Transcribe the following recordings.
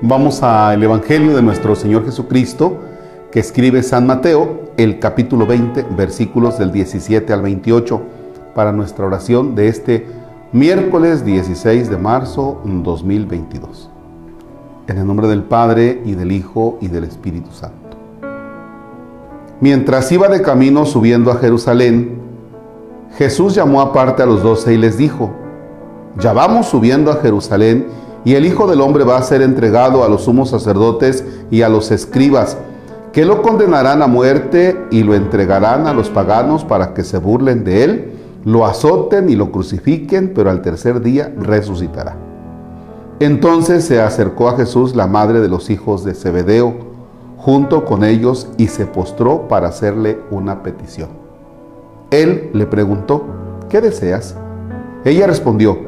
Vamos al Evangelio de nuestro Señor Jesucristo, que escribe San Mateo, el capítulo 20, versículos del 17 al 28, para nuestra oración de este miércoles 16 de marzo 2022. En el nombre del Padre, y del Hijo, y del Espíritu Santo. Mientras iba de camino subiendo a Jerusalén, Jesús llamó aparte a los doce y les dijo, ya vamos subiendo a Jerusalén y el Hijo del Hombre va a ser entregado a los sumos sacerdotes y a los escribas, que lo condenarán a muerte y lo entregarán a los paganos para que se burlen de él, lo azoten y lo crucifiquen, pero al tercer día resucitará. Entonces se acercó a Jesús la madre de los hijos de Zebedeo, junto con ellos, y se postró para hacerle una petición. Él le preguntó, ¿qué deseas? Ella respondió,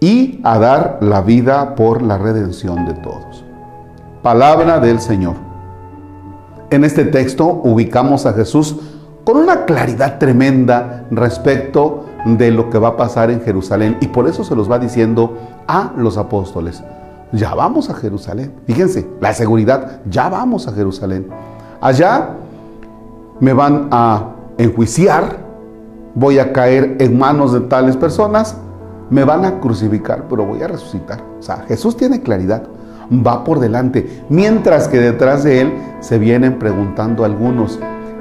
y a dar la vida por la redención de todos. Palabra del Señor. En este texto ubicamos a Jesús con una claridad tremenda respecto de lo que va a pasar en Jerusalén y por eso se los va diciendo a los apóstoles. Ya vamos a Jerusalén. Fíjense, la seguridad, ya vamos a Jerusalén. Allá me van a enjuiciar, voy a caer en manos de tales personas me van a crucificar, pero voy a resucitar. O sea, Jesús tiene claridad, va por delante, mientras que detrás de él se vienen preguntando algunos,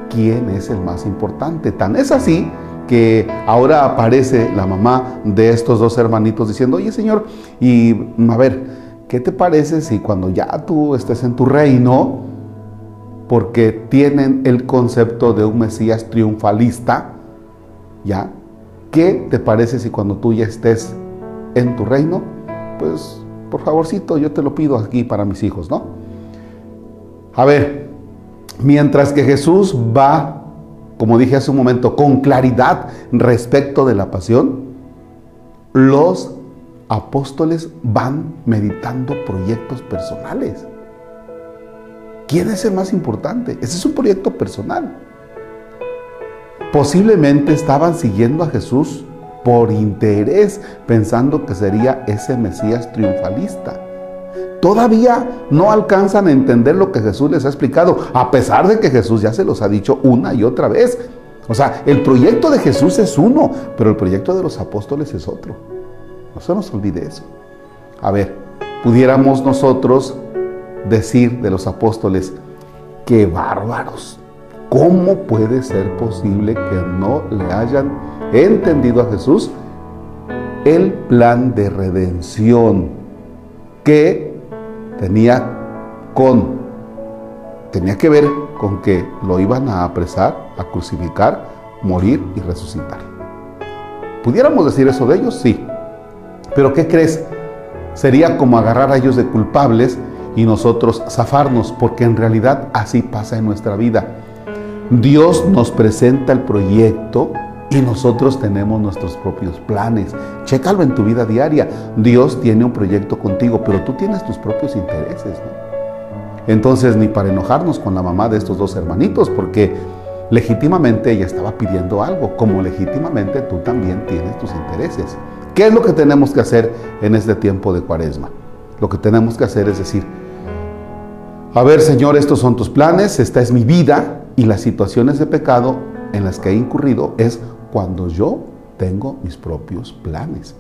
¿quién es el más importante? Tan es así que ahora aparece la mamá de estos dos hermanitos diciendo, oye Señor, y a ver, ¿qué te parece si cuando ya tú estés en tu reino, porque tienen el concepto de un Mesías triunfalista, ya, ¿Qué te parece si cuando tú ya estés en tu reino, pues por favorcito yo te lo pido aquí para mis hijos, ¿no? A ver, mientras que Jesús va, como dije hace un momento, con claridad respecto de la pasión, los apóstoles van meditando proyectos personales. ¿Quién es el más importante? Ese es un proyecto personal. Posiblemente estaban siguiendo a Jesús por interés, pensando que sería ese Mesías triunfalista. Todavía no alcanzan a entender lo que Jesús les ha explicado, a pesar de que Jesús ya se los ha dicho una y otra vez. O sea, el proyecto de Jesús es uno, pero el proyecto de los apóstoles es otro. No se nos olvide eso. A ver, pudiéramos nosotros decir de los apóstoles, qué bárbaros. ¿Cómo puede ser posible que no le hayan entendido a Jesús el plan de redención que tenía con tenía que ver con que lo iban a apresar, a crucificar, morir y resucitar. ¿Pudiéramos decir eso de ellos? Sí. Pero ¿qué crees? Sería como agarrar a ellos de culpables y nosotros zafarnos, porque en realidad así pasa en nuestra vida. Dios nos presenta el proyecto y nosotros tenemos nuestros propios planes. Chécalo en tu vida diaria. Dios tiene un proyecto contigo, pero tú tienes tus propios intereses. Entonces, ni para enojarnos con la mamá de estos dos hermanitos, porque legítimamente ella estaba pidiendo algo, como legítimamente tú también tienes tus intereses. ¿Qué es lo que tenemos que hacer en este tiempo de cuaresma? Lo que tenemos que hacer es decir, a ver Señor, estos son tus planes, esta es mi vida, y las situaciones de pecado en las que he incurrido es cuando yo tengo mis propios planes.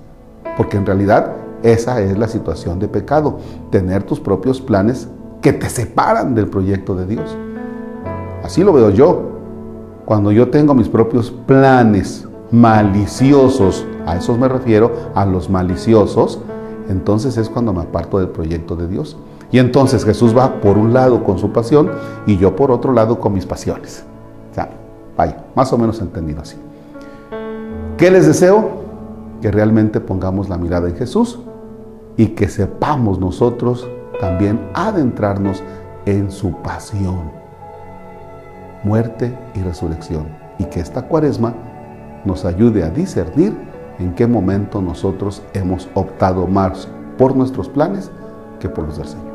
Porque en realidad esa es la situación de pecado, tener tus propios planes que te separan del proyecto de Dios. Así lo veo yo. Cuando yo tengo mis propios planes maliciosos, a esos me refiero, a los maliciosos, entonces es cuando me aparto del proyecto de Dios. Y entonces Jesús va por un lado con su pasión y yo por otro lado con mis pasiones. O sea, vaya, más o menos entendido así. ¿Qué les deseo? Que realmente pongamos la mirada en Jesús y que sepamos nosotros también adentrarnos en su pasión, muerte y resurrección. Y que esta cuaresma nos ayude a discernir en qué momento nosotros hemos optado más por nuestros planes que por los del Señor.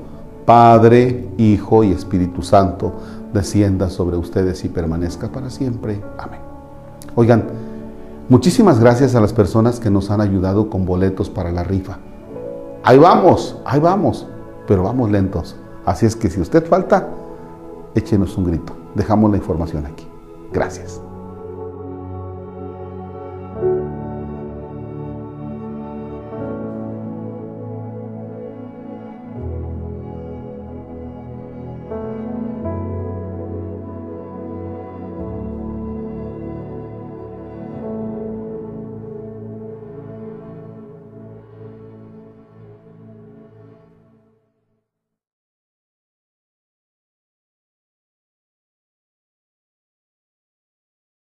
Padre, Hijo y Espíritu Santo, descienda sobre ustedes y permanezca para siempre. Amén. Oigan, muchísimas gracias a las personas que nos han ayudado con boletos para la rifa. Ahí vamos, ahí vamos, pero vamos lentos. Así es que si usted falta, échenos un grito. Dejamos la información aquí. Gracias.